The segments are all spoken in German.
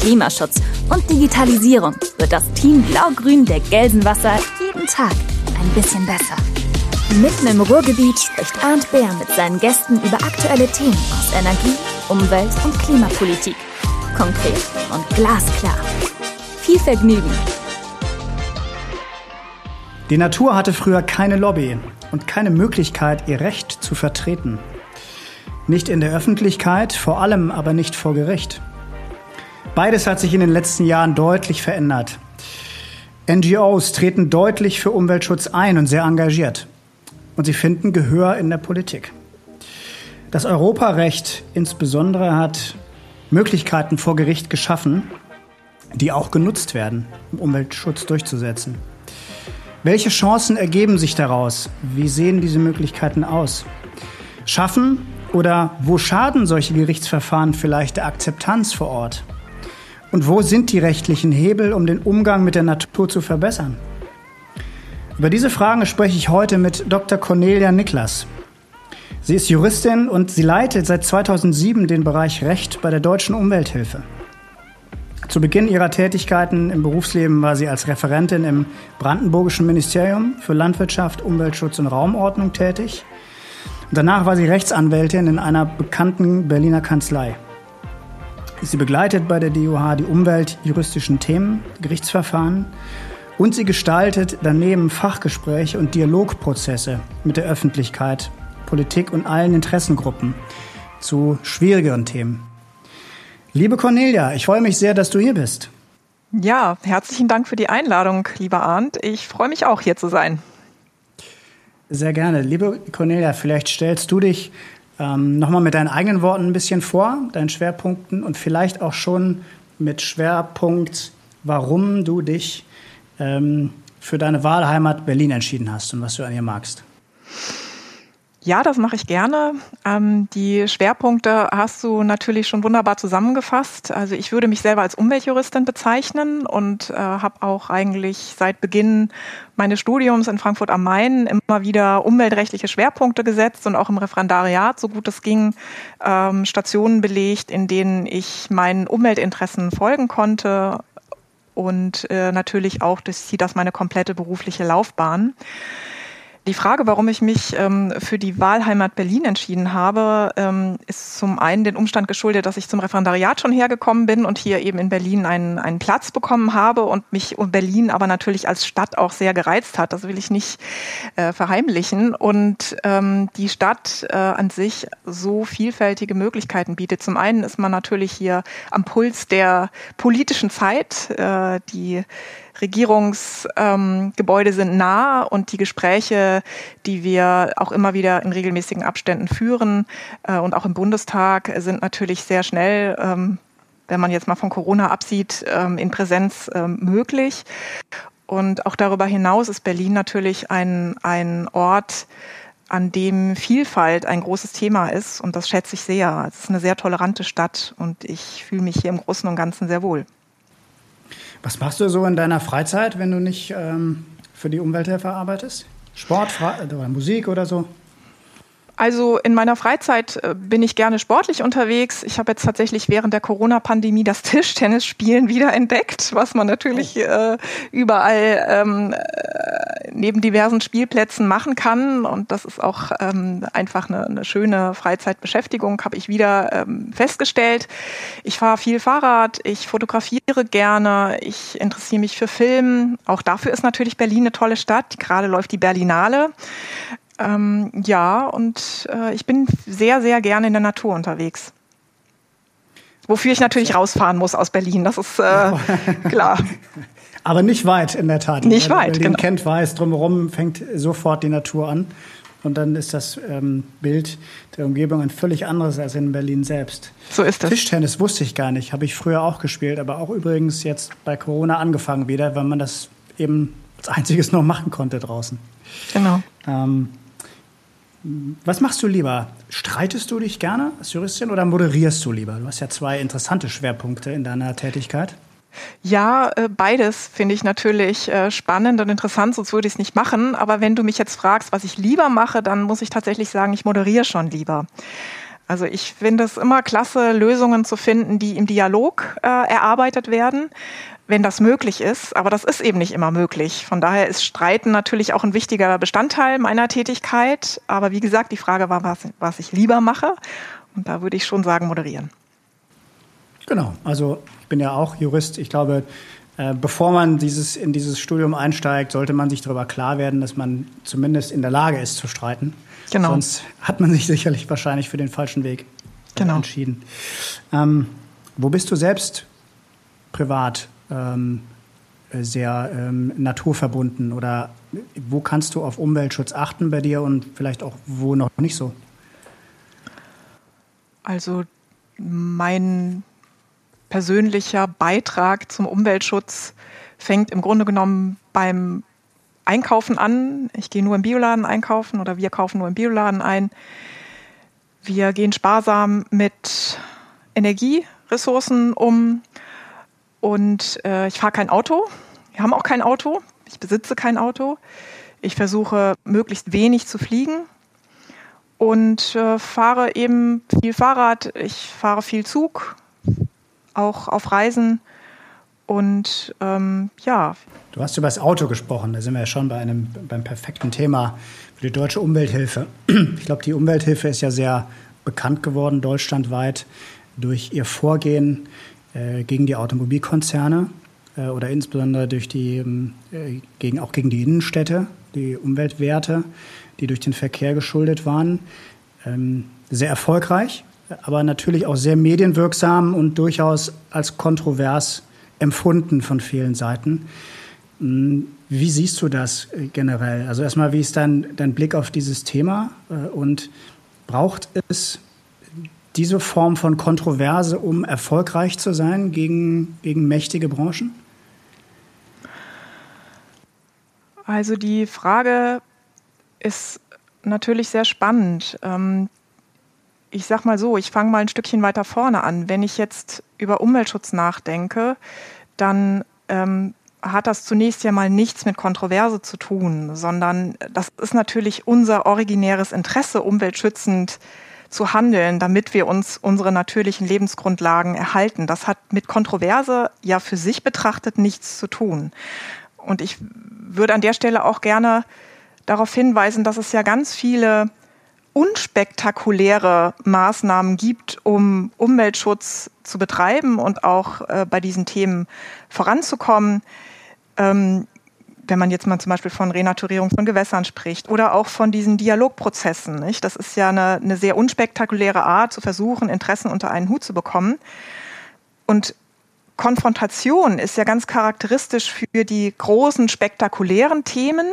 Klimaschutz und Digitalisierung wird das Team Blau-Grün der Gelsenwasser jeden Tag ein bisschen besser. Mitten im Ruhrgebiet spricht Arndt Bär mit seinen Gästen über aktuelle Themen aus Energie, Umwelt und Klimapolitik. Konkret und glasklar. Viel Vergnügen! Die Natur hatte früher keine Lobby und keine Möglichkeit, ihr Recht zu vertreten. Nicht in der Öffentlichkeit, vor allem aber nicht vor Gericht. Beides hat sich in den letzten Jahren deutlich verändert. NGOs treten deutlich für Umweltschutz ein und sehr engagiert. Und sie finden Gehör in der Politik. Das Europarecht insbesondere hat Möglichkeiten vor Gericht geschaffen, die auch genutzt werden, um Umweltschutz durchzusetzen. Welche Chancen ergeben sich daraus? Wie sehen diese Möglichkeiten aus? Schaffen oder wo schaden solche Gerichtsverfahren vielleicht der Akzeptanz vor Ort? Und wo sind die rechtlichen Hebel, um den Umgang mit der Natur zu verbessern? Über diese Fragen spreche ich heute mit Dr. Cornelia Niklas. Sie ist Juristin und sie leitet seit 2007 den Bereich Recht bei der Deutschen Umwelthilfe. Zu Beginn ihrer Tätigkeiten im Berufsleben war sie als Referentin im Brandenburgischen Ministerium für Landwirtschaft, Umweltschutz und Raumordnung tätig. Danach war sie Rechtsanwältin in einer bekannten Berliner Kanzlei. Sie begleitet bei der DUH die umweltjuristischen Themen, Gerichtsverfahren und sie gestaltet daneben Fachgespräche und Dialogprozesse mit der Öffentlichkeit Politik und allen Interessengruppen zu schwierigeren Themen. Liebe Cornelia, ich freue mich sehr, dass du hier bist. Ja, herzlichen Dank für die Einladung, lieber Arndt. Ich freue mich auch, hier zu sein. Sehr gerne. Liebe Cornelia, vielleicht stellst du dich ähm, nochmal mit deinen eigenen Worten ein bisschen vor, deinen Schwerpunkten und vielleicht auch schon mit Schwerpunkt, warum du dich ähm, für deine Wahlheimat Berlin entschieden hast und was du an ihr magst. Ja, das mache ich gerne. Ähm, die Schwerpunkte hast du natürlich schon wunderbar zusammengefasst. Also ich würde mich selber als Umweltjuristin bezeichnen und äh, habe auch eigentlich seit Beginn meines Studiums in Frankfurt am Main immer wieder umweltrechtliche Schwerpunkte gesetzt und auch im Referendariat, so gut es ging, ähm, Stationen belegt, in denen ich meinen Umweltinteressen folgen konnte und äh, natürlich auch durch das meine komplette berufliche Laufbahn. Die Frage, warum ich mich ähm, für die Wahlheimat Berlin entschieden habe, ähm, ist zum einen den Umstand geschuldet, dass ich zum Referendariat schon hergekommen bin und hier eben in Berlin einen, einen Platz bekommen habe und mich Berlin aber natürlich als Stadt auch sehr gereizt hat. Das will ich nicht äh, verheimlichen. Und ähm, die Stadt äh, an sich so vielfältige Möglichkeiten bietet. Zum einen ist man natürlich hier am Puls der politischen Zeit. Äh, die Regierungsgebäude ähm, sind nah und die Gespräche, die wir auch immer wieder in regelmäßigen Abständen führen äh, und auch im Bundestag sind natürlich sehr schnell, ähm, wenn man jetzt mal von Corona absieht, ähm, in Präsenz ähm, möglich. Und auch darüber hinaus ist Berlin natürlich ein, ein Ort, an dem Vielfalt ein großes Thema ist und das schätze ich sehr. Es ist eine sehr tolerante Stadt und ich fühle mich hier im Großen und Ganzen sehr wohl. Was machst du so in deiner Freizeit, wenn du nicht ähm, für die Umwelthilfe arbeitest? Sport oder Musik oder so? Also in meiner Freizeit äh, bin ich gerne sportlich unterwegs. Ich habe jetzt tatsächlich während der Corona-Pandemie das Tischtennisspielen wieder entdeckt, was man natürlich oh. äh, überall ähm, äh, neben diversen Spielplätzen machen kann. Und das ist auch ähm, einfach eine, eine, schöne Freizeitbeschäftigung, habe ich wieder ähm, festgestellt. Ich fahre viel Fahrrad, ich fotografiere gerne, ich interessiere mich für Film. Auch dafür ist natürlich Berlin eine tolle Stadt. Gerade läuft die Berlinale. Ähm, ja, und äh, ich bin sehr, sehr gerne in der Natur unterwegs. Wofür ich natürlich rausfahren muss aus Berlin, das ist äh, klar. Aber nicht weit, in der Tat. Nicht Wer weit, Berlin genau. kennt, weiß, drumherum fängt sofort die Natur an. Und dann ist das ähm, Bild der Umgebung ein völlig anderes als in Berlin selbst. So ist das. Tischtennis wusste ich gar nicht, habe ich früher auch gespielt, aber auch übrigens jetzt bei Corona angefangen wieder, weil man das eben als einziges noch machen konnte draußen. Genau. Ähm, was machst du lieber? Streitest du dich gerne als Juristin oder moderierst du lieber? Du hast ja zwei interessante Schwerpunkte in deiner Tätigkeit. Ja, äh, beides finde ich natürlich äh, spannend und interessant, sonst würde ich es nicht machen. Aber wenn du mich jetzt fragst, was ich lieber mache, dann muss ich tatsächlich sagen, ich moderiere schon lieber. Also ich finde es immer klasse, Lösungen zu finden, die im Dialog äh, erarbeitet werden, wenn das möglich ist. Aber das ist eben nicht immer möglich. Von daher ist Streiten natürlich auch ein wichtiger Bestandteil meiner Tätigkeit. Aber wie gesagt, die Frage war, was, was ich lieber mache. Und da würde ich schon sagen, moderieren. Genau, also ich bin ja auch Jurist. Ich glaube, äh, bevor man dieses, in dieses Studium einsteigt, sollte man sich darüber klar werden, dass man zumindest in der Lage ist zu streiten. Genau. Sonst hat man sich sicherlich wahrscheinlich für den falschen Weg genau. entschieden. Ähm, wo bist du selbst privat ähm, sehr ähm, naturverbunden oder wo kannst du auf Umweltschutz achten bei dir und vielleicht auch wo noch nicht so? Also mein persönlicher Beitrag zum Umweltschutz fängt im Grunde genommen beim Einkaufen an. Ich gehe nur im Bioladen einkaufen oder wir kaufen nur im Bioladen ein. Wir gehen sparsam mit Energieressourcen um und äh, ich fahre kein Auto. Wir haben auch kein Auto. Ich besitze kein Auto. Ich versuche möglichst wenig zu fliegen und äh, fahre eben viel Fahrrad. Ich fahre viel Zug, auch auf Reisen. Und ähm, ja. Du hast über das Auto gesprochen, da sind wir ja schon bei einem, beim perfekten Thema für die deutsche Umwelthilfe. Ich glaube, die Umwelthilfe ist ja sehr bekannt geworden deutschlandweit durch ihr Vorgehen äh, gegen die Automobilkonzerne äh, oder insbesondere durch die, ähm, äh, gegen, auch gegen die Innenstädte, die Umweltwerte, die durch den Verkehr geschuldet waren. Ähm, sehr erfolgreich, aber natürlich auch sehr medienwirksam und durchaus als kontrovers empfunden von vielen Seiten. Hm, wie siehst du das äh, generell? Also erstmal, wie ist dein, dein Blick auf dieses Thema äh, und braucht es diese Form von Kontroverse, um erfolgreich zu sein gegen, gegen mächtige Branchen? Also die Frage ist natürlich sehr spannend. Ich sag mal so, ich fange mal ein Stückchen weiter vorne an. Wenn ich jetzt über Umweltschutz nachdenke, dann ähm, hat das zunächst ja mal nichts mit Kontroverse zu tun, sondern das ist natürlich unser originäres Interesse, umweltschützend zu handeln, damit wir uns unsere natürlichen Lebensgrundlagen erhalten. Das hat mit Kontroverse ja für sich betrachtet nichts zu tun. Und ich würde an der Stelle auch gerne darauf hinweisen, dass es ja ganz viele unspektakuläre Maßnahmen gibt, um Umweltschutz zu betreiben und auch äh, bei diesen Themen voranzukommen. Ähm, wenn man jetzt mal zum Beispiel von Renaturierung von Gewässern spricht oder auch von diesen Dialogprozessen. Nicht? Das ist ja eine, eine sehr unspektakuläre Art, zu versuchen, Interessen unter einen Hut zu bekommen. Und Konfrontation ist ja ganz charakteristisch für die großen, spektakulären Themen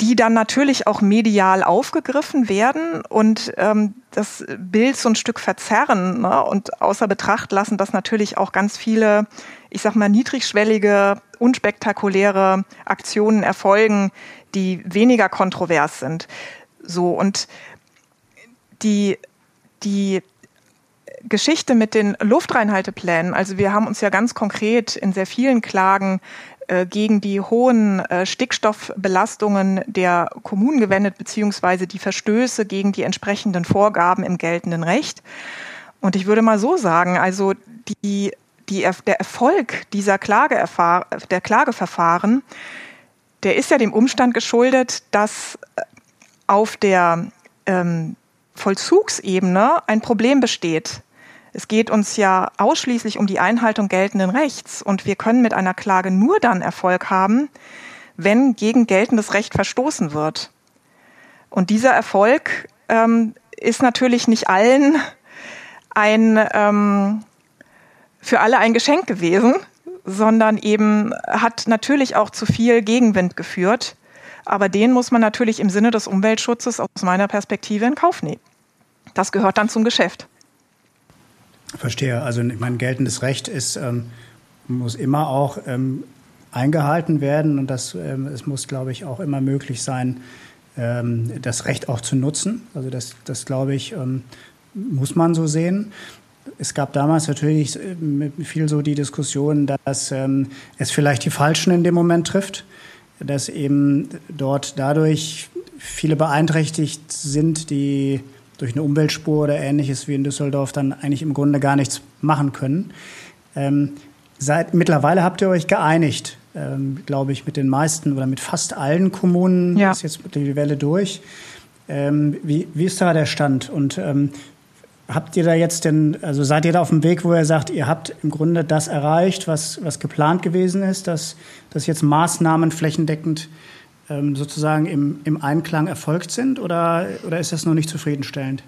die dann natürlich auch medial aufgegriffen werden und ähm, das Bild so ein Stück verzerren ne? und außer Betracht lassen, dass natürlich auch ganz viele, ich sag mal, niedrigschwellige, unspektakuläre Aktionen erfolgen, die weniger kontrovers sind. So und die, die Geschichte mit den Luftreinhalteplänen, also wir haben uns ja ganz konkret in sehr vielen Klagen äh, gegen die hohen äh, Stickstoffbelastungen der Kommunen gewendet, beziehungsweise die Verstöße gegen die entsprechenden Vorgaben im geltenden Recht. Und ich würde mal so sagen, also die, die, der Erfolg dieser der Klageverfahren, der ist ja dem Umstand geschuldet, dass äh, auf der ähm, Vollzugsebene ein Problem besteht. Es geht uns ja ausschließlich um die Einhaltung geltenden Rechts und wir können mit einer Klage nur dann Erfolg haben, wenn gegen geltendes Recht verstoßen wird. Und dieser Erfolg ähm, ist natürlich nicht allen ein ähm, für alle ein Geschenk gewesen, sondern eben hat natürlich auch zu viel Gegenwind geführt. Aber den muss man natürlich im Sinne des Umweltschutzes aus meiner Perspektive in Kauf nehmen. Das gehört dann zum Geschäft. Verstehe. Also ich meine, geltendes Recht ist ähm, muss immer auch ähm, eingehalten werden und das, ähm, es muss, glaube ich, auch immer möglich sein, ähm, das Recht auch zu nutzen. Also das, das glaube ich, ähm, muss man so sehen. Es gab damals natürlich äh, viel so die Diskussion, dass ähm, es vielleicht die Falschen in dem Moment trifft, dass eben dort dadurch viele beeinträchtigt sind, die durch eine Umweltspur oder ähnliches wie in Düsseldorf dann eigentlich im Grunde gar nichts machen können. Ähm, seit, mittlerweile habt ihr euch geeinigt, ähm, glaube ich, mit den meisten oder mit fast allen Kommunen ja. ist jetzt die Welle durch. Ähm, wie, wie ist da der Stand? Und ähm, habt ihr da jetzt denn, also seid ihr da auf dem Weg, wo ihr sagt, ihr habt im Grunde das erreicht, was, was geplant gewesen ist, dass, dass jetzt Maßnahmen flächendeckend ähm, sozusagen im, im Einklang erfolgt sind oder, oder ist das noch nicht zufriedenstellend?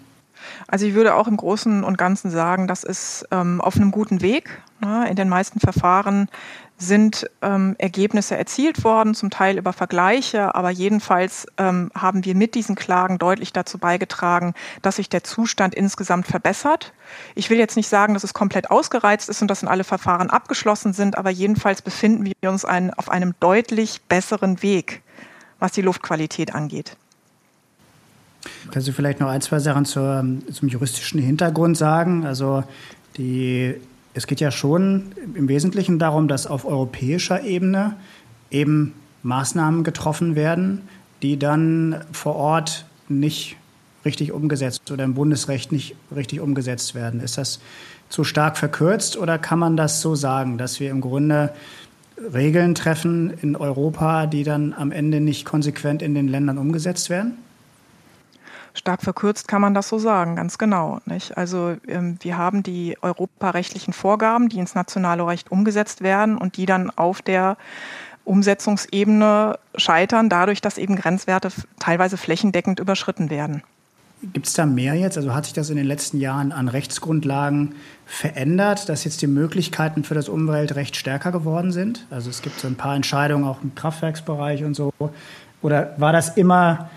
Also ich würde auch im Großen und Ganzen sagen, das ist ähm, auf einem guten Weg. Ne? In den meisten Verfahren sind ähm, Ergebnisse erzielt worden, zum Teil über Vergleiche, aber jedenfalls ähm, haben wir mit diesen Klagen deutlich dazu beigetragen, dass sich der Zustand insgesamt verbessert. Ich will jetzt nicht sagen, dass es komplett ausgereizt ist und dass in alle Verfahren abgeschlossen sind, aber jedenfalls befinden wir uns ein, auf einem deutlich besseren Weg was die Luftqualität angeht. Kannst du vielleicht noch ein, zwei Sachen zur, zum juristischen Hintergrund sagen? Also die, es geht ja schon im Wesentlichen darum, dass auf europäischer Ebene eben Maßnahmen getroffen werden, die dann vor Ort nicht richtig umgesetzt oder im Bundesrecht nicht richtig umgesetzt werden. Ist das zu stark verkürzt oder kann man das so sagen, dass wir im Grunde Regeln treffen in Europa, die dann am Ende nicht konsequent in den Ländern umgesetzt werden? Stark verkürzt kann man das so sagen, ganz genau. Nicht? Also ähm, wir haben die europarechtlichen Vorgaben, die ins nationale Recht umgesetzt werden und die dann auf der Umsetzungsebene scheitern, dadurch, dass eben Grenzwerte teilweise flächendeckend überschritten werden. Gibt es da mehr jetzt? Also hat sich das in den letzten Jahren an Rechtsgrundlagen verändert, dass jetzt die Möglichkeiten für das Umweltrecht stärker geworden sind? Also es gibt so ein paar Entscheidungen auch im Kraftwerksbereich und so. Oder war das immer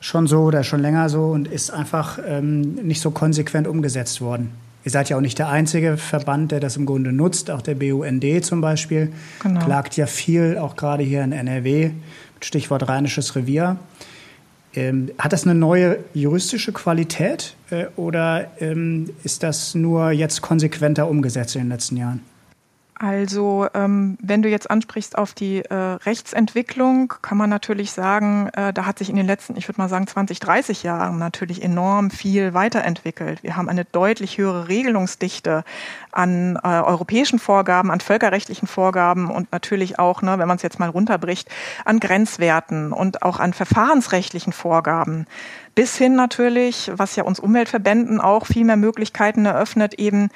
schon so oder schon länger so und ist einfach ähm, nicht so konsequent umgesetzt worden? Ihr seid ja auch nicht der einzige Verband, der das im Grunde nutzt. Auch der BUND zum Beispiel genau. klagt ja viel, auch gerade hier in NRW, Stichwort Rheinisches Revier. Ähm, hat das eine neue juristische Qualität äh, oder ähm, ist das nur jetzt konsequenter umgesetzt in den letzten Jahren? Also ähm, wenn du jetzt ansprichst auf die äh, Rechtsentwicklung, kann man natürlich sagen, äh, da hat sich in den letzten, ich würde mal sagen, 20, 30 Jahren natürlich enorm viel weiterentwickelt. Wir haben eine deutlich höhere Regelungsdichte an äh, europäischen Vorgaben, an völkerrechtlichen Vorgaben und natürlich auch, ne, wenn man es jetzt mal runterbricht, an Grenzwerten und auch an verfahrensrechtlichen Vorgaben bis hin natürlich, was ja uns Umweltverbänden auch viel mehr Möglichkeiten eröffnet, eben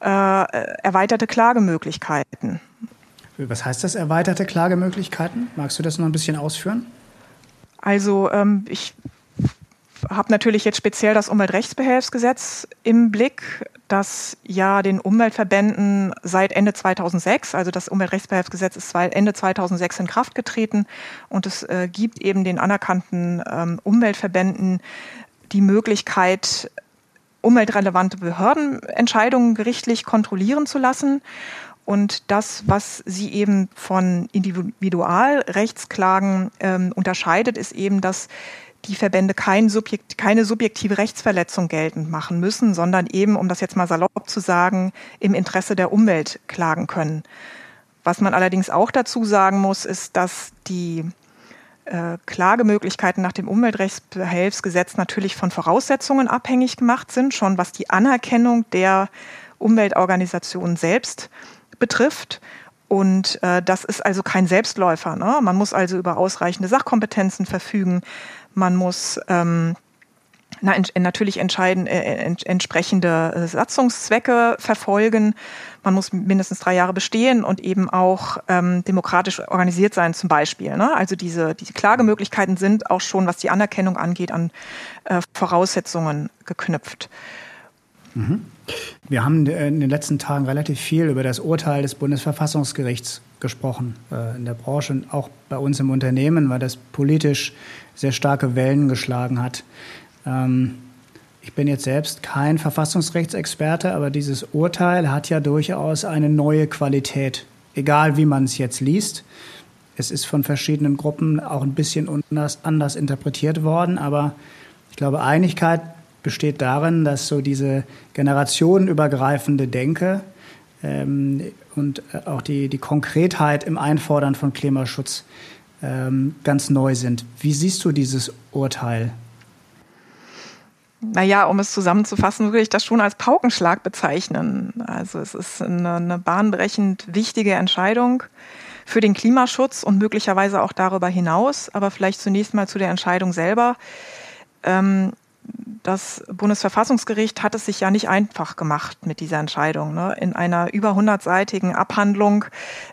äh, erweiterte Klagemöglichkeiten. Was heißt das, erweiterte Klagemöglichkeiten? Magst du das noch ein bisschen ausführen? Also ähm, ich habe natürlich jetzt speziell das Umweltrechtsbehelfsgesetz im Blick, das ja den Umweltverbänden seit Ende 2006, also das Umweltrechtsbehelfsgesetz ist Ende 2006 in Kraft getreten und es äh, gibt eben den anerkannten ähm, Umweltverbänden die Möglichkeit, umweltrelevante Behördenentscheidungen gerichtlich kontrollieren zu lassen. Und das, was sie eben von Individualrechtsklagen ähm, unterscheidet, ist eben, dass die Verbände kein Subjekt, keine subjektive Rechtsverletzung geltend machen müssen, sondern eben, um das jetzt mal salopp zu sagen, im Interesse der Umwelt klagen können. Was man allerdings auch dazu sagen muss, ist, dass die äh, Klagemöglichkeiten nach dem Umweltrechtsbehelfsgesetz natürlich von Voraussetzungen abhängig gemacht sind, schon was die Anerkennung der Umweltorganisationen selbst betrifft. Und äh, das ist also kein Selbstläufer. Ne? Man muss also über ausreichende Sachkompetenzen verfügen. Man muss ähm, na, natürlich entscheiden, äh, entsprechende äh, Satzungszwecke verfolgen. Man muss mindestens drei Jahre bestehen und eben auch ähm, demokratisch organisiert sein, zum Beispiel. Ne? Also diese, diese Klagemöglichkeiten sind auch schon, was die Anerkennung angeht, an äh, Voraussetzungen geknüpft. Mhm. Wir haben in den letzten Tagen relativ viel über das Urteil des Bundesverfassungsgerichts gesprochen äh, in der Branche und auch bei uns im Unternehmen, weil das politisch sehr starke Wellen geschlagen hat. Ähm, ich bin jetzt selbst kein Verfassungsrechtsexperte, aber dieses Urteil hat ja durchaus eine neue Qualität egal wie man es jetzt liest. Es ist von verschiedenen Gruppen auch ein bisschen anders, anders interpretiert worden, aber ich glaube, Einigkeit besteht darin, dass so diese generationenübergreifende Denke ähm, und äh, auch die, die Konkretheit im Einfordern von Klimaschutz ähm, ganz neu sind. Wie siehst du dieses Urteil? Naja, um es zusammenzufassen, würde ich das schon als Paukenschlag bezeichnen. Also es ist eine, eine bahnbrechend wichtige Entscheidung für den Klimaschutz und möglicherweise auch darüber hinaus. Aber vielleicht zunächst mal zu der Entscheidung selber. Ähm, das Bundesverfassungsgericht hat es sich ja nicht einfach gemacht mit dieser Entscheidung. Ne? In einer über hundertseitigen Abhandlung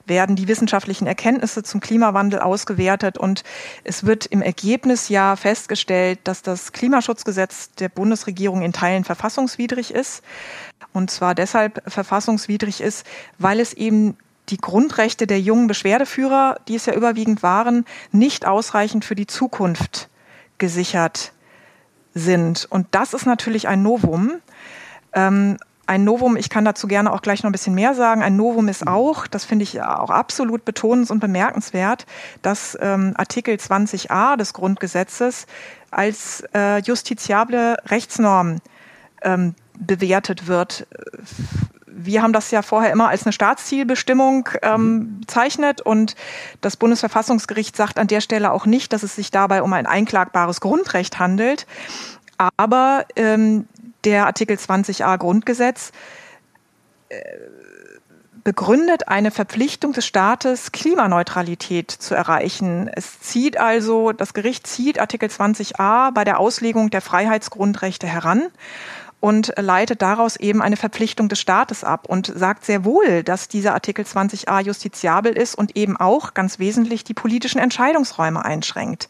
werden die wissenschaftlichen Erkenntnisse zum Klimawandel ausgewertet und es wird im Ergebnis ja festgestellt, dass das Klimaschutzgesetz der Bundesregierung in Teilen verfassungswidrig ist. Und zwar deshalb verfassungswidrig ist, weil es eben die Grundrechte der jungen Beschwerdeführer, die es ja überwiegend waren, nicht ausreichend für die Zukunft gesichert sind. Und das ist natürlich ein Novum. Ähm, ein Novum, ich kann dazu gerne auch gleich noch ein bisschen mehr sagen. Ein Novum ist auch, das finde ich auch absolut betonens- und bemerkenswert, dass ähm, Artikel 20a des Grundgesetzes als äh, justiziable Rechtsnorm ähm, bewertet wird. Wir haben das ja vorher immer als eine Staatszielbestimmung ähm, bezeichnet und das Bundesverfassungsgericht sagt an der Stelle auch nicht, dass es sich dabei um ein einklagbares Grundrecht handelt. Aber ähm, der Artikel 20a Grundgesetz äh, begründet eine Verpflichtung des Staates, Klimaneutralität zu erreichen. Es zieht also, das Gericht zieht Artikel 20a bei der Auslegung der Freiheitsgrundrechte heran und leitet daraus eben eine Verpflichtung des Staates ab und sagt sehr wohl, dass dieser Artikel 20a justiziabel ist und eben auch ganz wesentlich die politischen Entscheidungsräume einschränkt.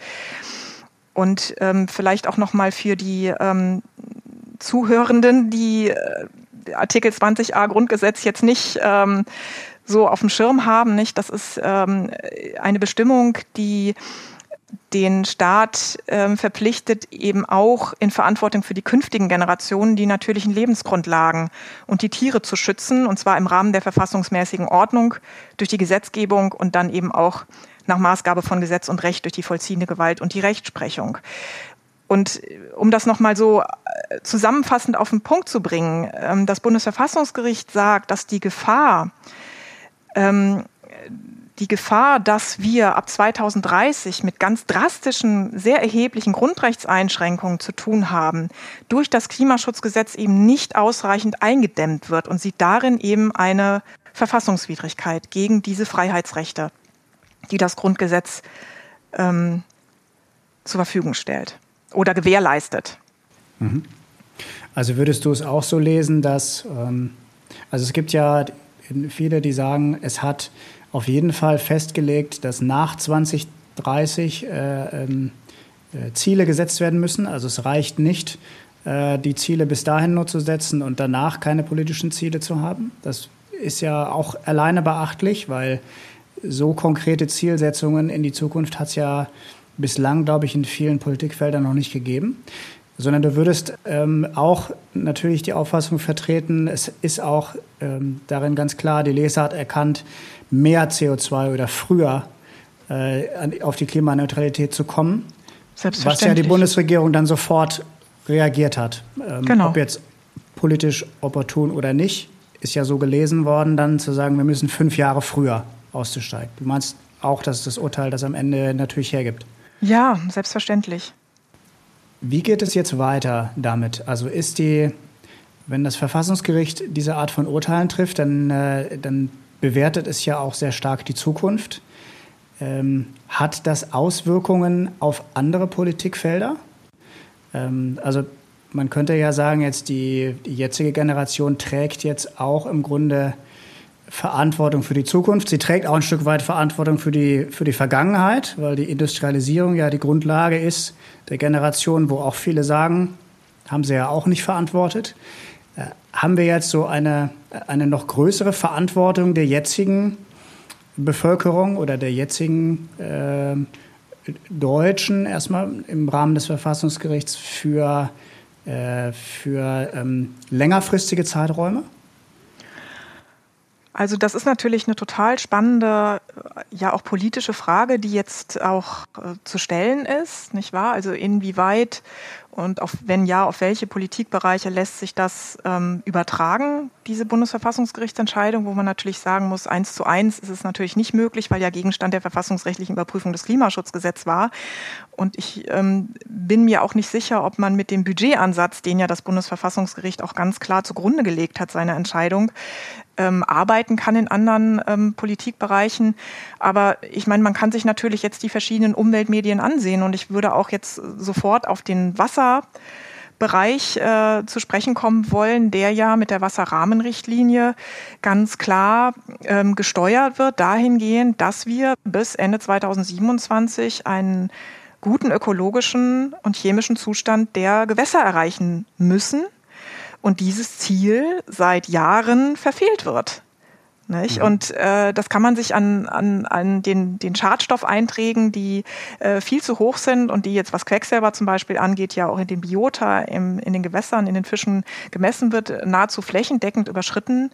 Und ähm, vielleicht auch nochmal für die ähm, Zuhörenden, die äh, Artikel 20a Grundgesetz jetzt nicht ähm, so auf dem Schirm haben, nicht? Das ist ähm, eine Bestimmung, die den Staat ähm, verpflichtet, eben auch in Verantwortung für die künftigen Generationen die natürlichen Lebensgrundlagen und die Tiere zu schützen, und zwar im Rahmen der verfassungsmäßigen Ordnung durch die Gesetzgebung und dann eben auch nach Maßgabe von Gesetz und Recht durch die vollziehende Gewalt und die Rechtsprechung. Und um das nochmal so äh, zusammenfassend auf den Punkt zu bringen, ähm, das Bundesverfassungsgericht sagt, dass die Gefahr, ähm, die Gefahr, dass wir ab 2030 mit ganz drastischen, sehr erheblichen Grundrechtseinschränkungen zu tun haben, durch das Klimaschutzgesetz eben nicht ausreichend eingedämmt wird und sieht darin eben eine Verfassungswidrigkeit gegen diese Freiheitsrechte, die das Grundgesetz ähm, zur Verfügung stellt oder gewährleistet. Mhm. Also würdest du es auch so lesen, dass, ähm, also es gibt ja viele, die sagen, es hat auf jeden Fall festgelegt, dass nach 2030 äh, ähm, äh, Ziele gesetzt werden müssen. Also es reicht nicht, äh, die Ziele bis dahin nur zu setzen und danach keine politischen Ziele zu haben. Das ist ja auch alleine beachtlich, weil so konkrete Zielsetzungen in die Zukunft hat es ja bislang, glaube ich, in vielen Politikfeldern noch nicht gegeben sondern du würdest ähm, auch natürlich die Auffassung vertreten, es ist auch ähm, darin ganz klar, die Leser hat erkannt, mehr CO2 oder früher äh, auf die Klimaneutralität zu kommen. Was ja die Bundesregierung dann sofort reagiert hat. Ähm, genau. Ob jetzt politisch opportun oder nicht, ist ja so gelesen worden, dann zu sagen, wir müssen fünf Jahre früher auszusteigen. Du meinst auch, dass es das Urteil das am Ende natürlich hergibt? Ja, selbstverständlich. Wie geht es jetzt weiter damit? Also ist die, wenn das Verfassungsgericht diese Art von Urteilen trifft, dann, äh, dann bewertet es ja auch sehr stark die Zukunft. Ähm, hat das Auswirkungen auf andere Politikfelder? Ähm, also man könnte ja sagen, jetzt die, die jetzige Generation trägt jetzt auch im Grunde Verantwortung für die Zukunft. Sie trägt auch ein Stück weit Verantwortung für die, für die Vergangenheit, weil die Industrialisierung ja die Grundlage ist der Generation, wo auch viele sagen, haben sie ja auch nicht verantwortet. Äh, haben wir jetzt so eine, eine noch größere Verantwortung der jetzigen Bevölkerung oder der jetzigen äh, Deutschen erstmal im Rahmen des Verfassungsgerichts für, äh, für ähm, längerfristige Zeiträume? Also das ist natürlich eine total spannende, ja auch politische Frage, die jetzt auch äh, zu stellen ist, nicht wahr? Also inwieweit und auf, wenn ja, auf welche Politikbereiche lässt sich das ähm, übertragen, diese Bundesverfassungsgerichtsentscheidung, wo man natürlich sagen muss, eins zu eins ist es natürlich nicht möglich, weil ja Gegenstand der verfassungsrechtlichen Überprüfung des Klimaschutzgesetzes war. Und ich ähm, bin mir auch nicht sicher, ob man mit dem Budgetansatz, den ja das Bundesverfassungsgericht auch ganz klar zugrunde gelegt hat, seine Entscheidung, ähm, arbeiten kann in anderen ähm, Politikbereichen. Aber ich meine, man kann sich natürlich jetzt die verschiedenen Umweltmedien ansehen und ich würde auch jetzt sofort auf den Wasserbereich äh, zu sprechen kommen wollen, der ja mit der Wasserrahmenrichtlinie ganz klar ähm, gesteuert wird, dahingehend, dass wir bis Ende 2027 einen guten ökologischen und chemischen Zustand der Gewässer erreichen müssen und dieses Ziel seit Jahren verfehlt wird. Mhm. Und äh, das kann man sich an, an, an den, den Schadstoffeinträgen, die äh, viel zu hoch sind und die jetzt, was Quecksilber zum Beispiel angeht, ja auch in den Biota, im, in den Gewässern, in den Fischen gemessen wird, nahezu flächendeckend überschritten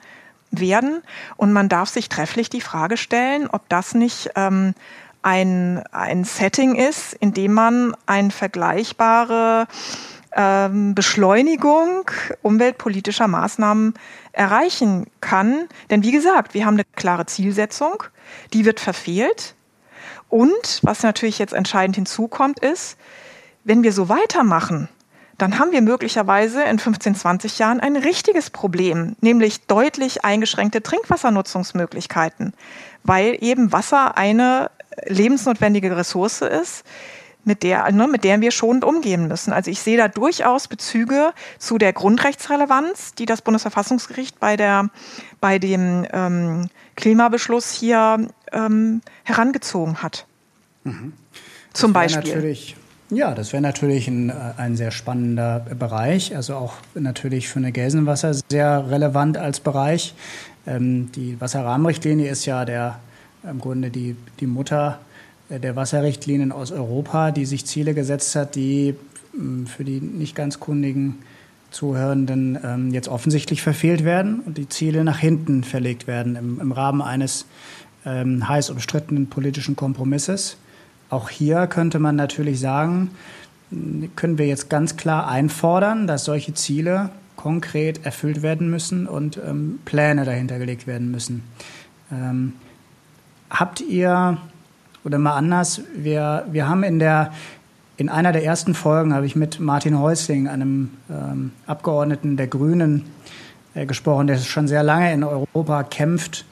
werden. Und man darf sich trefflich die Frage stellen, ob das nicht ähm, ein, ein Setting ist, in dem man ein vergleichbare ähm, Beschleunigung umweltpolitischer Maßnahmen erreichen kann. Denn wie gesagt, wir haben eine klare Zielsetzung, die wird verfehlt. Und was natürlich jetzt entscheidend hinzukommt, ist, wenn wir so weitermachen, dann haben wir möglicherweise in 15, 20 Jahren ein richtiges Problem, nämlich deutlich eingeschränkte Trinkwassernutzungsmöglichkeiten, weil eben Wasser eine lebensnotwendige Ressource ist, mit der, ne, mit der wir schonend umgehen müssen. Also ich sehe da durchaus Bezüge zu der Grundrechtsrelevanz, die das Bundesverfassungsgericht bei der, bei dem ähm, Klimabeschluss hier ähm, herangezogen hat. Mhm. Zum Beispiel. Ja, das wäre natürlich ein, äh, ein sehr spannender Bereich, also auch natürlich für eine Gelsenwasser sehr relevant als Bereich. Ähm, die Wasserrahmenrichtlinie ist ja der im Grunde die, die Mutter der Wasserrichtlinien aus Europa, die sich Ziele gesetzt hat, die hm, für die nicht ganz kundigen Zuhörenden ähm, jetzt offensichtlich verfehlt werden und die Ziele nach hinten verlegt werden im, im Rahmen eines ähm, heiß umstrittenen politischen Kompromisses. Auch hier könnte man natürlich sagen, können wir jetzt ganz klar einfordern, dass solche Ziele konkret erfüllt werden müssen und ähm, Pläne dahinter gelegt werden müssen. Ähm, habt ihr oder mal anders, wir, wir haben in der in einer der ersten Folgen habe ich mit Martin Häusling, einem ähm, Abgeordneten der Grünen, äh, gesprochen, der schon sehr lange in Europa kämpft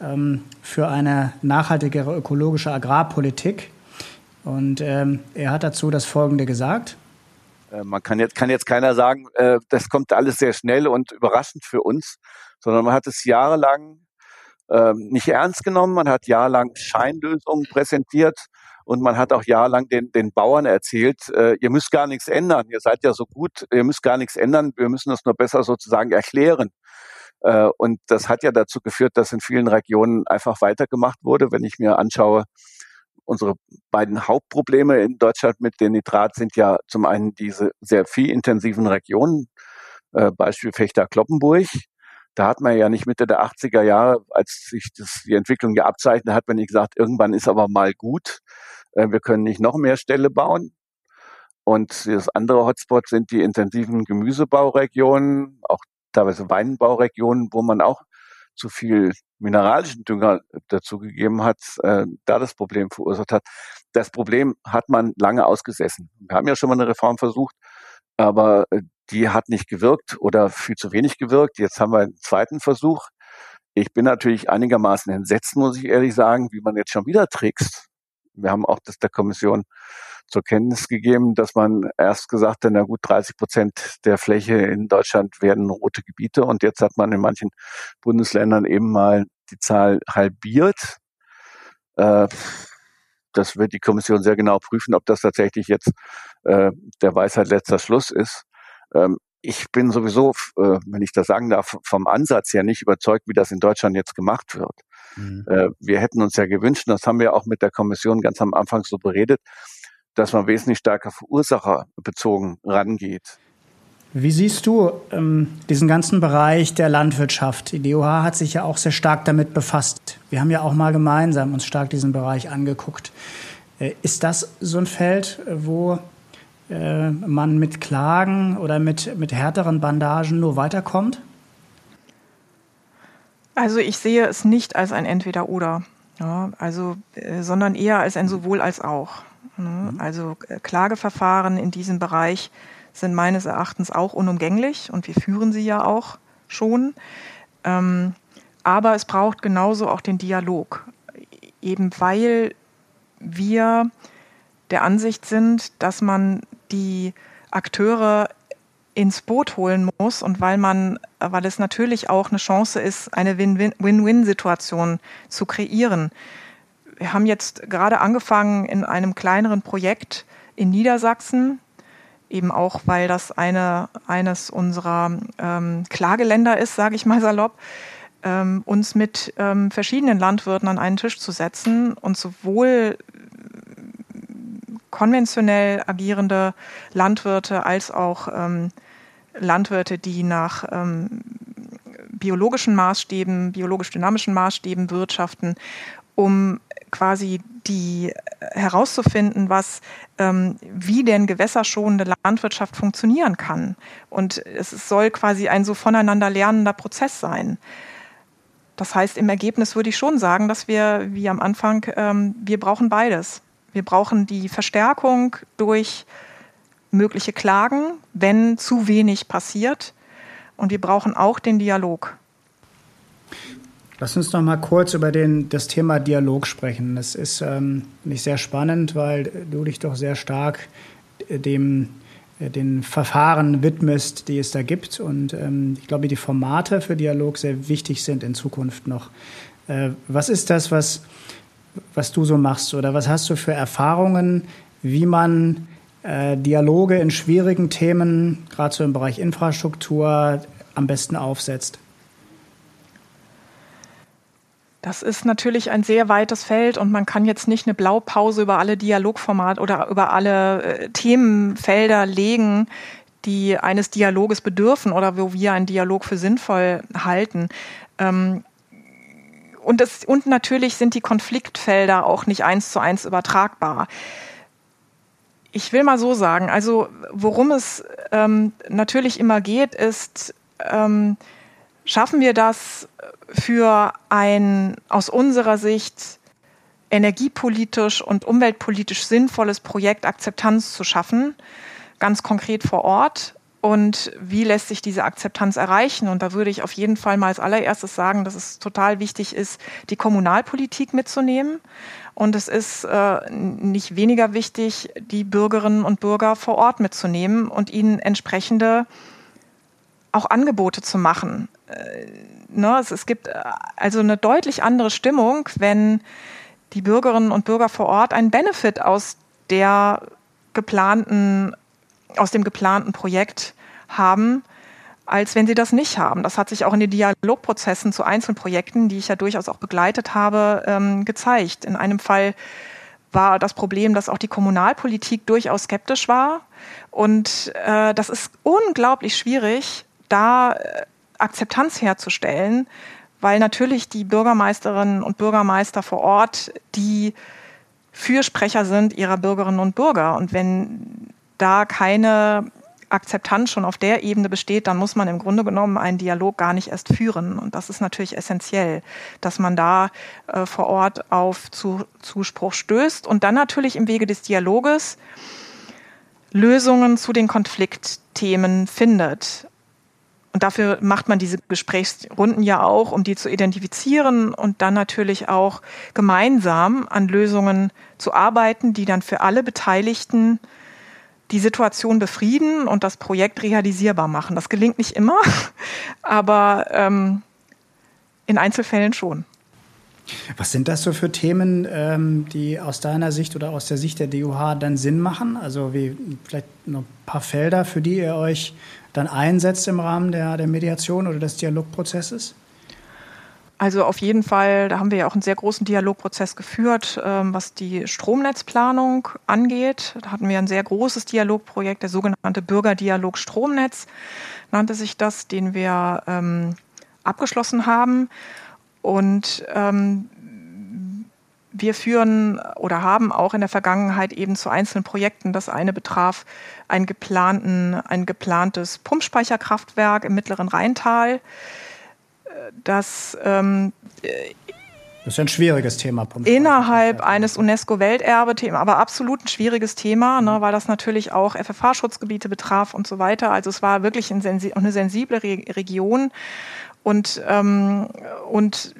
ähm, für eine nachhaltigere ökologische Agrarpolitik. Und ähm, er hat dazu das Folgende gesagt. Äh, man kann jetzt, kann jetzt keiner sagen, äh, das kommt alles sehr schnell und überraschend für uns, sondern man hat es jahrelang ähm, nicht ernst genommen. Man hat jahrelang Scheinlösungen präsentiert und man hat auch jahrelang den, den Bauern erzählt, äh, ihr müsst gar nichts ändern, ihr seid ja so gut, ihr müsst gar nichts ändern, wir müssen das nur besser sozusagen erklären. Äh, und das hat ja dazu geführt, dass in vielen Regionen einfach weitergemacht wurde. Wenn ich mir anschaue, unsere beiden Hauptprobleme in Deutschland mit den Nitrat sind ja zum einen diese sehr viehintensiven Regionen, äh, Beispiel Fechter-Kloppenburg, da hat man ja nicht Mitte der 80er Jahre, als sich das, die Entwicklung ja abzeichnet, hat man nicht gesagt, irgendwann ist aber mal gut. Äh, wir können nicht noch mehr Ställe bauen. Und das andere Hotspot sind die intensiven Gemüsebauregionen, auch teilweise Weinbauregionen, wo man auch zu viel mineralischen Dünger dazugegeben hat, äh, da das Problem verursacht hat. Das Problem hat man lange ausgesessen. Wir haben ja schon mal eine Reform versucht, aber äh, die hat nicht gewirkt oder viel zu wenig gewirkt. Jetzt haben wir einen zweiten Versuch. Ich bin natürlich einigermaßen entsetzt, muss ich ehrlich sagen, wie man jetzt schon wieder trickst. Wir haben auch das der Kommission zur Kenntnis gegeben, dass man erst gesagt hat, na gut, 30 Prozent der Fläche in Deutschland werden rote Gebiete und jetzt hat man in manchen Bundesländern eben mal die Zahl halbiert. Äh, das wird die Kommission sehr genau prüfen, ob das tatsächlich jetzt äh, der Weisheit letzter Schluss ist. Ähm, ich bin sowieso, äh, wenn ich das sagen darf, vom Ansatz her nicht überzeugt, wie das in Deutschland jetzt gemacht wird. Mhm. Äh, wir hätten uns ja gewünscht, das haben wir auch mit der Kommission ganz am Anfang so beredet, dass man wesentlich stärker verursacherbezogen rangeht. Wie siehst du ähm, diesen ganzen Bereich der Landwirtschaft? Die DOH hat sich ja auch sehr stark damit befasst. Wir haben ja auch mal gemeinsam uns stark diesen Bereich angeguckt. Äh, ist das so ein Feld, wo äh, man mit Klagen oder mit, mit härteren Bandagen nur weiterkommt? Also ich sehe es nicht als ein Entweder-Oder, ja, also, äh, sondern eher als ein sowohl als auch. Ne? Mhm. Also äh, Klageverfahren in diesem Bereich sind meines Erachtens auch unumgänglich und wir führen sie ja auch schon. Ähm, aber es braucht genauso auch den Dialog, eben weil wir der Ansicht sind, dass man die Akteure ins Boot holen muss und weil man, weil es natürlich auch eine Chance ist, eine Win-Win-Situation zu kreieren. Wir haben jetzt gerade angefangen in einem kleineren Projekt in Niedersachsen, eben auch, weil das eine, eines unserer ähm, Klageländer ist, sage ich mal salopp, ähm, uns mit ähm, verschiedenen Landwirten an einen Tisch zu setzen und sowohl konventionell agierende Landwirte als auch ähm, Landwirte, die nach ähm, biologischen Maßstäben, biologisch-dynamischen Maßstäben wirtschaften, um quasi die äh, herauszufinden, was ähm, wie denn gewässerschonende Landwirtschaft funktionieren kann. Und es soll quasi ein so voneinander lernender Prozess sein. Das heißt, im Ergebnis würde ich schon sagen, dass wir, wie am Anfang, ähm, wir brauchen beides. Wir brauchen die Verstärkung durch mögliche Klagen, wenn zu wenig passiert. Und wir brauchen auch den Dialog. Lass uns noch mal kurz über den, das Thema Dialog sprechen. Das ist ähm, nicht sehr spannend, weil du dich doch sehr stark äh, dem äh, den Verfahren widmest, die es da gibt. Und ähm, ich glaube, die Formate für Dialog sehr wichtig sind in Zukunft noch. Äh, was ist das, was, was du so machst? Oder was hast du für Erfahrungen, wie man äh, Dialoge in schwierigen Themen, gerade so im Bereich Infrastruktur, am besten aufsetzt? Das ist natürlich ein sehr weites Feld und man kann jetzt nicht eine Blaupause über alle Dialogformate oder über alle äh, Themenfelder legen, die eines Dialoges bedürfen oder wo wir einen Dialog für sinnvoll halten. Ähm, und, das, und natürlich sind die Konfliktfelder auch nicht eins zu eins übertragbar. Ich will mal so sagen, also worum es ähm, natürlich immer geht, ist, ähm, schaffen wir das für ein aus unserer Sicht energiepolitisch und umweltpolitisch sinnvolles Projekt Akzeptanz zu schaffen, ganz konkret vor Ort. Und wie lässt sich diese Akzeptanz erreichen? Und da würde ich auf jeden Fall mal als allererstes sagen, dass es total wichtig ist, die Kommunalpolitik mitzunehmen. Und es ist äh, nicht weniger wichtig, die Bürgerinnen und Bürger vor Ort mitzunehmen und ihnen entsprechende auch Angebote zu machen. Äh, ne, es, es gibt äh, also eine deutlich andere Stimmung, wenn die Bürgerinnen und Bürger vor Ort einen Benefit aus der geplanten, aus dem geplanten Projekt haben, als wenn sie das nicht haben. Das hat sich auch in den Dialogprozessen zu Einzelprojekten, die ich ja durchaus auch begleitet habe, ähm, gezeigt. In einem Fall war das Problem, dass auch die Kommunalpolitik durchaus skeptisch war. Und äh, das ist unglaublich schwierig, da äh, Akzeptanz herzustellen, weil natürlich die Bürgermeisterinnen und Bürgermeister vor Ort die Fürsprecher sind ihrer Bürgerinnen und Bürger. Und wenn da keine Akzeptanz schon auf der Ebene besteht, dann muss man im Grunde genommen einen Dialog gar nicht erst führen. Und das ist natürlich essentiell, dass man da äh, vor Ort auf zu, Zuspruch stößt und dann natürlich im Wege des Dialoges Lösungen zu den Konfliktthemen findet. Und dafür macht man diese Gesprächsrunden ja auch, um die zu identifizieren und dann natürlich auch gemeinsam an Lösungen zu arbeiten, die dann für alle Beteiligten die Situation befrieden und das Projekt realisierbar machen. Das gelingt nicht immer, aber ähm, in Einzelfällen schon. Was sind das so für Themen, ähm, die aus deiner Sicht oder aus der Sicht der DUH dann Sinn machen? Also wie vielleicht noch ein paar Felder, für die ihr euch dann einsetzt im Rahmen der, der Mediation oder des Dialogprozesses? Also auf jeden Fall, da haben wir ja auch einen sehr großen Dialogprozess geführt, ähm, was die Stromnetzplanung angeht. Da hatten wir ein sehr großes Dialogprojekt, der sogenannte Bürgerdialog Stromnetz nannte sich das, den wir ähm, abgeschlossen haben. Und ähm, wir führen oder haben auch in der Vergangenheit eben zu einzelnen Projekten. Das eine betraf ein, geplanten, ein geplantes Pumpspeicherkraftwerk im mittleren Rheintal dass ähm, das ist ein schwieriges Thema. Innerhalb eines UNESCO-Welterbe-Thema, aber absolut ein schwieriges Thema, ne, weil das natürlich auch FFH-Schutzgebiete betraf und so weiter. Also es war wirklich ein sensi eine sensible Re Region und ähm, und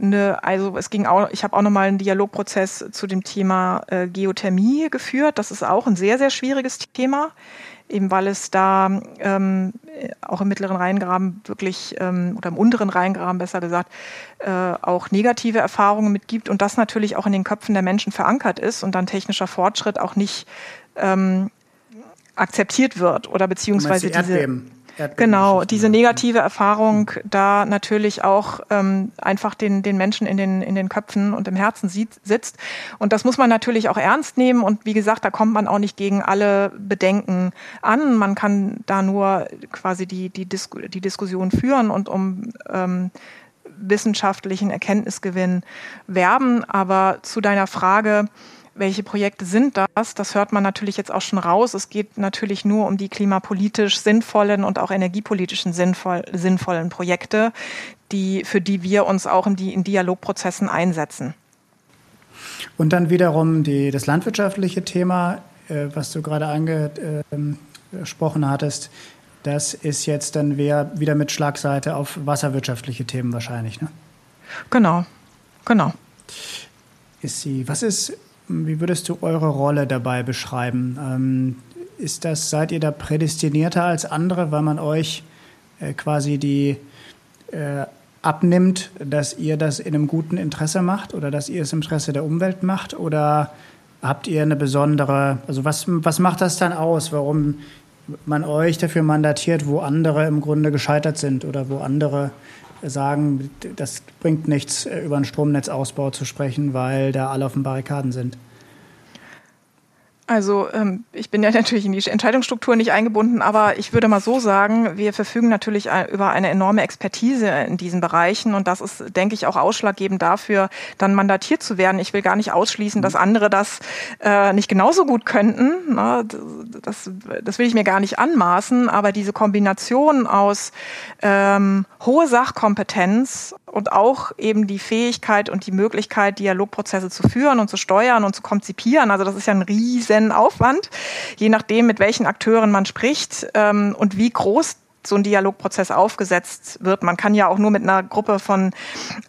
eine, also es ging auch, ich habe auch nochmal einen Dialogprozess zu dem Thema äh, Geothermie geführt. Das ist auch ein sehr, sehr schwieriges Thema eben weil es da ähm, auch im mittleren Rheingraben wirklich ähm, oder im unteren Rheingraben besser gesagt äh, auch negative Erfahrungen mitgibt und das natürlich auch in den Köpfen der Menschen verankert ist und dann technischer Fortschritt auch nicht ähm, akzeptiert wird oder beziehungsweise die diese Genau, diese negative Erfahrung da natürlich auch ähm, einfach den, den Menschen in den, in den Köpfen und im Herzen sieht, sitzt. Und das muss man natürlich auch ernst nehmen. Und wie gesagt, da kommt man auch nicht gegen alle Bedenken an. Man kann da nur quasi die, die, Disku die Diskussion führen und um ähm, wissenschaftlichen Erkenntnisgewinn werben. Aber zu deiner Frage, welche Projekte sind das? Das hört man natürlich jetzt auch schon raus. Es geht natürlich nur um die klimapolitisch sinnvollen und auch energiepolitischen sinnvoll, sinnvollen Projekte, die, für die wir uns auch in, die, in Dialogprozessen einsetzen. Und dann wiederum die, das landwirtschaftliche Thema, äh, was du gerade angesprochen hattest, das ist jetzt dann wieder mit Schlagseite auf wasserwirtschaftliche Themen wahrscheinlich, ne? Genau, genau. Ist sie, was ist wie würdest du eure Rolle dabei beschreiben? Ähm, ist das, seid ihr da prädestinierter als andere, weil man euch äh, quasi die äh, abnimmt, dass ihr das in einem guten Interesse macht oder dass ihr es im Interesse der Umwelt macht? Oder habt ihr eine besondere, also was, was macht das dann aus, warum man euch dafür mandatiert, wo andere im Grunde gescheitert sind oder wo andere sagen, das bringt nichts, äh, über einen Stromnetzausbau zu sprechen, weil da alle auf den Barrikaden sind. Also ähm, ich bin ja natürlich in die Entscheidungsstruktur nicht eingebunden, aber ich würde mal so sagen, wir verfügen natürlich über eine enorme Expertise in diesen Bereichen und das ist, denke ich, auch ausschlaggebend dafür, dann mandatiert zu werden. Ich will gar nicht ausschließen, dass andere das äh, nicht genauso gut könnten. Ne? Das, das will ich mir gar nicht anmaßen, aber diese Kombination aus ähm, hohe Sachkompetenz und auch eben die Fähigkeit und die Möglichkeit, Dialogprozesse zu führen und zu steuern und zu konzipieren. Also das ist ja ein riesen Aufwand, je nachdem, mit welchen Akteuren man spricht ähm, und wie groß so ein Dialogprozess aufgesetzt wird. Man kann ja auch nur mit einer Gruppe von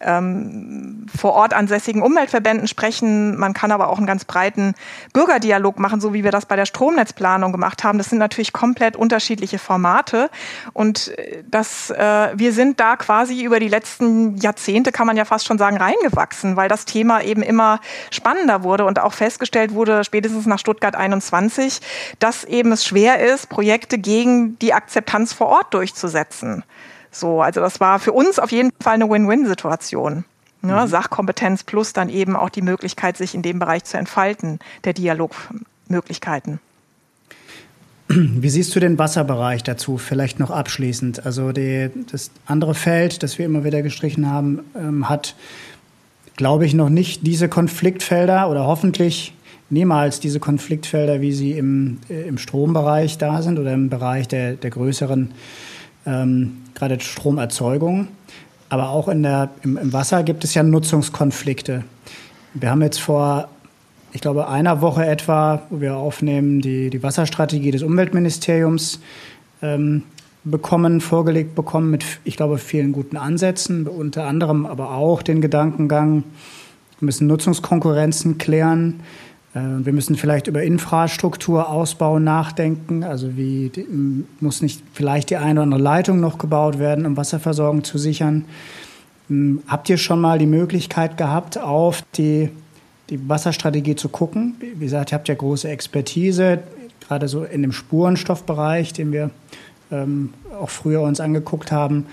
ähm, vor Ort ansässigen Umweltverbänden sprechen. Man kann aber auch einen ganz breiten Bürgerdialog machen, so wie wir das bei der Stromnetzplanung gemacht haben. Das sind natürlich komplett unterschiedliche Formate. Und äh, das, äh, wir sind da quasi über die letzten Jahrzehnte, kann man ja fast schon sagen, reingewachsen, weil das Thema eben immer spannender wurde und auch festgestellt wurde, spätestens nach Stuttgart 21, dass eben es schwer ist, Projekte gegen die Akzeptanz vor Ort Ort durchzusetzen. So, also das war für uns auf jeden Fall eine Win-Win-Situation. Ne? Mhm. Sachkompetenz plus dann eben auch die Möglichkeit, sich in dem Bereich zu entfalten, der Dialogmöglichkeiten. Wie siehst du den Wasserbereich dazu? Vielleicht noch abschließend. Also die, das andere Feld, das wir immer wieder gestrichen haben, ähm, hat, glaube ich, noch nicht diese Konfliktfelder oder hoffentlich niemals diese Konfliktfelder, wie sie im, äh, im Strombereich da sind oder im Bereich der, der größeren, ähm, gerade Stromerzeugung. Aber auch in der, im, im Wasser gibt es ja Nutzungskonflikte. Wir haben jetzt vor, ich glaube, einer Woche etwa, wo wir aufnehmen, die, die Wasserstrategie des Umweltministeriums ähm, bekommen, vorgelegt bekommen mit, ich glaube, vielen guten Ansätzen, unter anderem aber auch den Gedankengang, wir müssen Nutzungskonkurrenzen klären. Äh, wir müssen vielleicht über Infrastrukturausbau nachdenken. Also wie muss nicht vielleicht die eine oder andere Leitung noch gebaut werden, um Wasserversorgung zu sichern? Hm, habt ihr schon mal die Möglichkeit gehabt, auf die, die Wasserstrategie zu gucken? Wie gesagt, ihr habt ja große Expertise, gerade so in dem Spurenstoffbereich, den wir ähm, auch früher uns angeguckt haben.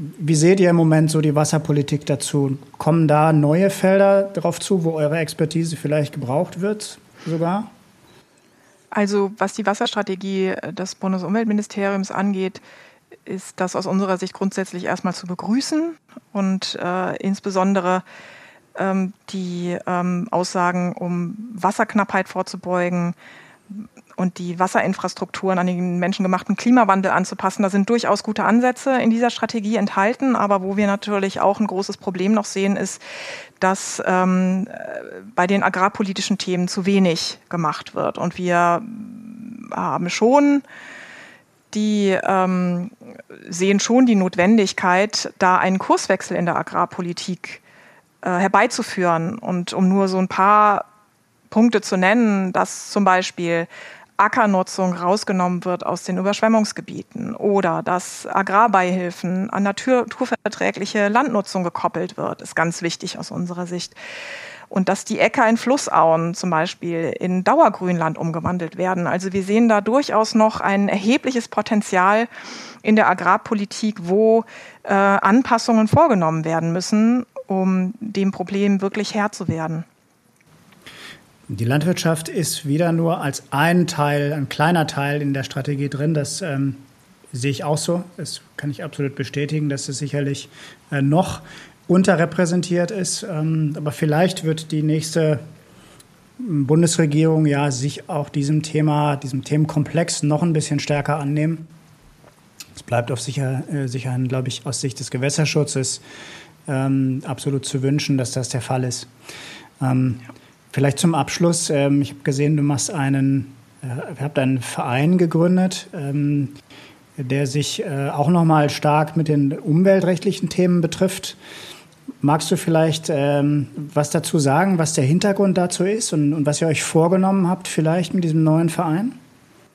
Wie seht ihr im Moment so die Wasserpolitik dazu? Kommen da neue Felder drauf zu, wo eure Expertise vielleicht gebraucht wird sogar? Also was die Wasserstrategie des Bundesumweltministeriums angeht, ist das aus unserer Sicht grundsätzlich erstmal zu begrüßen und äh, insbesondere ähm, die ähm, Aussagen, um Wasserknappheit vorzubeugen, und die Wasserinfrastrukturen an den menschengemachten Klimawandel anzupassen. Da sind durchaus gute Ansätze in dieser Strategie enthalten, aber wo wir natürlich auch ein großes Problem noch sehen, ist, dass ähm, bei den agrarpolitischen Themen zu wenig gemacht wird. Und wir haben schon die ähm, sehen schon die Notwendigkeit, da einen Kurswechsel in der Agrarpolitik äh, herbeizuführen. Und um nur so ein paar Punkte zu nennen, dass zum Beispiel Ackernutzung rausgenommen wird aus den Überschwemmungsgebieten oder dass Agrarbeihilfen an naturverträgliche Landnutzung gekoppelt wird, ist ganz wichtig aus unserer Sicht. Und dass die Äcker in Flussauen zum Beispiel in Dauergrünland umgewandelt werden. Also wir sehen da durchaus noch ein erhebliches Potenzial in der Agrarpolitik, wo äh, Anpassungen vorgenommen werden müssen, um dem Problem wirklich Herr zu werden. Die Landwirtschaft ist wieder nur als ein Teil, ein kleiner Teil in der Strategie drin. Das ähm, sehe ich auch so. Das kann ich absolut bestätigen, dass es sicherlich äh, noch unterrepräsentiert ist. Ähm, aber vielleicht wird die nächste ähm, Bundesregierung ja sich auch diesem Thema, diesem Themenkomplex noch ein bisschen stärker annehmen. Es bleibt auf sicher, äh, sicher glaube ich, aus Sicht des Gewässerschutzes ähm, absolut zu wünschen, dass das der Fall ist. Ähm, ja. Vielleicht zum Abschluss. Ähm, ich habe gesehen, du machst einen, äh, habt einen Verein gegründet, ähm, der sich äh, auch nochmal stark mit den umweltrechtlichen Themen betrifft. Magst du vielleicht ähm, was dazu sagen, was der Hintergrund dazu ist und, und, was ihr euch vorgenommen habt, vielleicht mit diesem neuen Verein?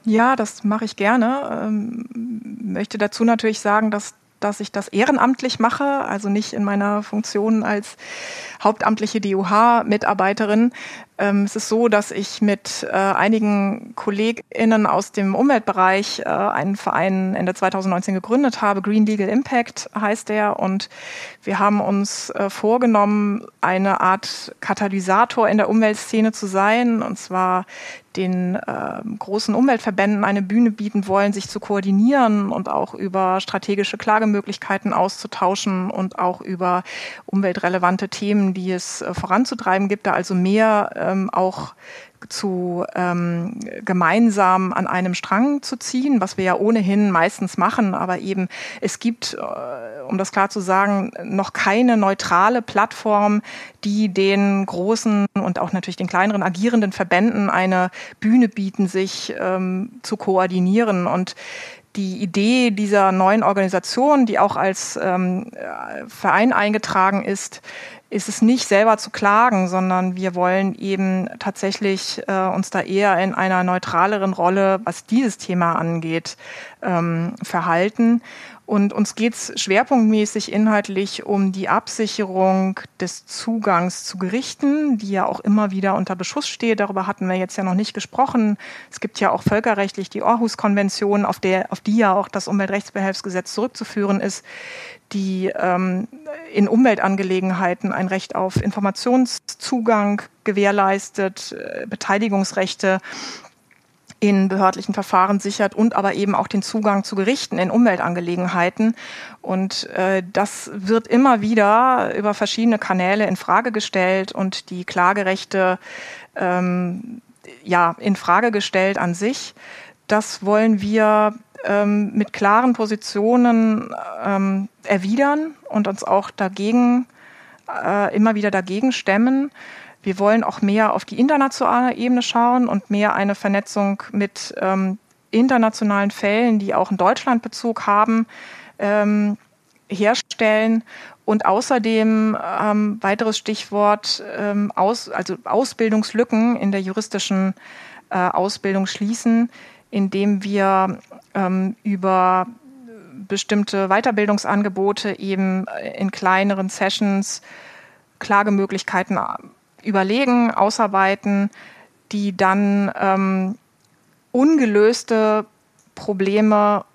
Ja, das mache ich gerne. Ähm, möchte dazu natürlich sagen, dass dass ich das ehrenamtlich mache, also nicht in meiner Funktion als hauptamtliche DUH-Mitarbeiterin. Ähm, es ist so, dass ich mit äh, einigen KollegInnen aus dem Umweltbereich äh, einen Verein Ende 2019 gegründet habe. Green Legal Impact heißt der. Und wir haben uns äh, vorgenommen, eine Art Katalysator in der Umweltszene zu sein. Und zwar den äh, großen Umweltverbänden eine Bühne bieten wollen, sich zu koordinieren und auch über strategische Klagemöglichkeiten auszutauschen und auch über umweltrelevante Themen, die es äh, voranzutreiben gibt, da also mehr ähm, auch zu ähm, gemeinsam an einem Strang zu ziehen, was wir ja ohnehin meistens machen, aber eben es gibt, äh, um das klar zu sagen, noch keine neutrale Plattform, die den großen und auch natürlich den kleineren agierenden Verbänden eine Bühne bieten, sich ähm, zu koordinieren. Und die Idee dieser neuen Organisation, die auch als ähm, Verein eingetragen ist, ist es nicht selber zu klagen, sondern wir wollen eben tatsächlich äh, uns da eher in einer neutraleren Rolle, was dieses Thema angeht, ähm, verhalten. Und uns geht es schwerpunktmäßig inhaltlich um die Absicherung des Zugangs zu Gerichten, die ja auch immer wieder unter Beschuss steht. Darüber hatten wir jetzt ja noch nicht gesprochen. Es gibt ja auch völkerrechtlich die Aarhus-Konvention, auf, auf die ja auch das Umweltrechtsbehelfsgesetz zurückzuführen ist, die ähm, in Umweltangelegenheiten ein Recht auf Informationszugang gewährleistet, äh, Beteiligungsrechte in behördlichen Verfahren sichert und aber eben auch den Zugang zu Gerichten in Umweltangelegenheiten. Und äh, das wird immer wieder über verschiedene Kanäle in Frage gestellt und die Klagerechte ähm, ja in Frage gestellt an sich. Das wollen wir ähm, mit klaren Positionen ähm, erwidern und uns auch dagegen äh, immer wieder dagegen stemmen. Wir wollen auch mehr auf die internationale Ebene schauen und mehr eine Vernetzung mit ähm, internationalen Fällen, die auch in Deutschland Bezug haben, ähm, herstellen. Und außerdem ähm, weiteres Stichwort ähm, aus, also Ausbildungslücken in der juristischen äh, Ausbildung schließen, indem wir ähm, über bestimmte Weiterbildungsangebote eben in kleineren Sessions Klagemöglichkeiten überlegen, ausarbeiten, die dann ähm, ungelöste Probleme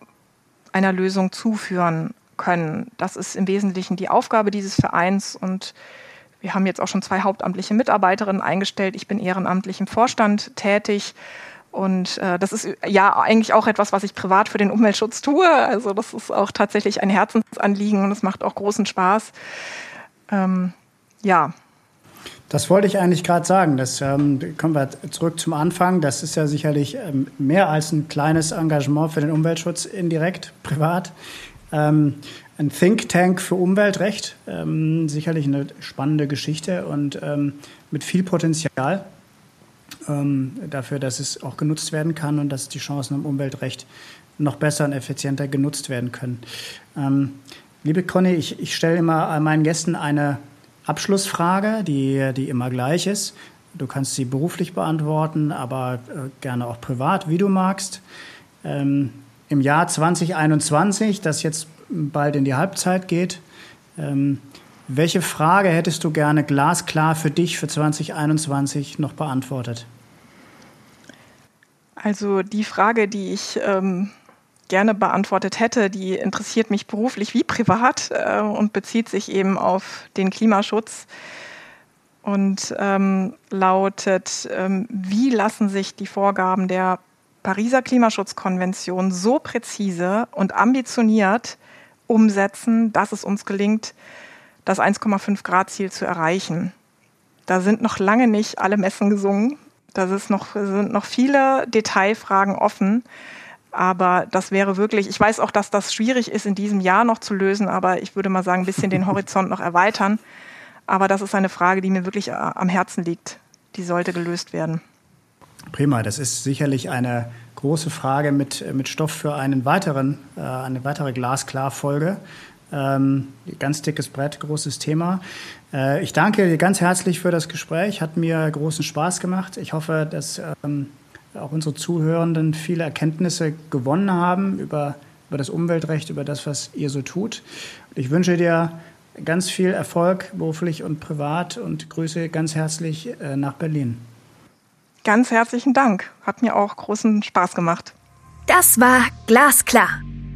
einer Lösung zuführen können. Das ist im Wesentlichen die Aufgabe dieses Vereins und wir haben jetzt auch schon zwei hauptamtliche Mitarbeiterinnen eingestellt. Ich bin ehrenamtlich im Vorstand tätig. Und äh, das ist ja eigentlich auch etwas, was ich privat für den Umweltschutz tue. Also das ist auch tatsächlich ein Herzensanliegen und es macht auch großen Spaß. Ähm, ja. Das wollte ich eigentlich gerade sagen. Das ähm, kommen wir zurück zum Anfang. Das ist ja sicherlich ähm, mehr als ein kleines Engagement für den Umweltschutz indirekt, privat. Ähm, ein Think Tank für Umweltrecht, ähm, sicherlich eine spannende Geschichte und ähm, mit viel Potenzial ähm, dafür, dass es auch genutzt werden kann und dass die Chancen im Umweltrecht noch besser und effizienter genutzt werden können. Ähm, liebe Conny, ich, ich stelle immer meinen Gästen eine Abschlussfrage, die, die immer gleich ist. Du kannst sie beruflich beantworten, aber äh, gerne auch privat, wie du magst. Ähm, Im Jahr 2021, das jetzt bald in die Halbzeit geht. Ähm, welche Frage hättest du gerne glasklar für dich für 2021 noch beantwortet? Also die Frage, die ich ähm, gerne beantwortet hätte, die interessiert mich beruflich wie privat äh, und bezieht sich eben auf den Klimaschutz und ähm, lautet, ähm, wie lassen sich die Vorgaben der Pariser Klimaschutzkonvention so präzise und ambitioniert umsetzen, dass es uns gelingt, das 1,5 Grad Ziel zu erreichen. Da sind noch lange nicht alle Messen gesungen. Da noch, sind noch viele Detailfragen offen. Aber das wäre wirklich, ich weiß auch, dass das schwierig ist in diesem Jahr noch zu lösen, aber ich würde mal sagen, ein bisschen den Horizont noch erweitern. Aber das ist eine Frage, die mir wirklich äh, am Herzen liegt. Die sollte gelöst werden. Prima, das ist sicherlich eine große Frage mit, mit Stoff für einen weiteren, äh, eine weitere Glasklar-Folge. Ähm, ganz dickes Brett, großes Thema. Äh, ich danke dir ganz herzlich für das Gespräch. Hat mir großen Spaß gemacht. Ich hoffe, dass ähm, auch unsere Zuhörenden viele Erkenntnisse gewonnen haben über, über das Umweltrecht, über das, was ihr so tut. Und ich wünsche dir ganz viel Erfolg beruflich und privat und grüße ganz herzlich äh, nach Berlin. Ganz herzlichen Dank. Hat mir auch großen Spaß gemacht. Das war Glasklar,